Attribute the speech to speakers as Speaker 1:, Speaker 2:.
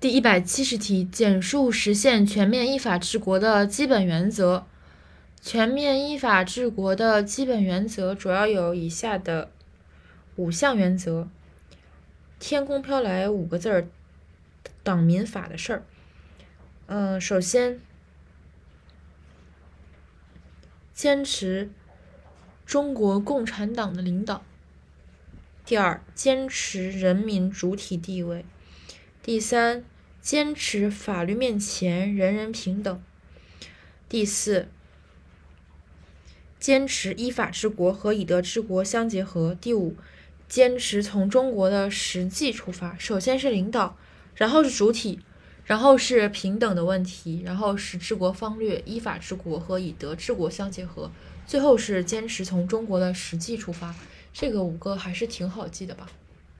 Speaker 1: 第一百七十题，简述实现全面依法治国的基本原则。全面依法治国的基本原则主要有以下的五项原则：天空飘来五个字儿，党民法的事儿。嗯，首先坚持中国共产党的领导。第二，坚持人民主体地位。第三，坚持法律面前人人平等。第四，坚持依法治国和以德治国相结合。第五，坚持从中国的实际出发，首先是领导，然后是主体，然后是平等的问题，然后是治国方略，依法治国和以德治国相结合，最后是坚持从中国的实际出发。这个五个还是挺好记的吧？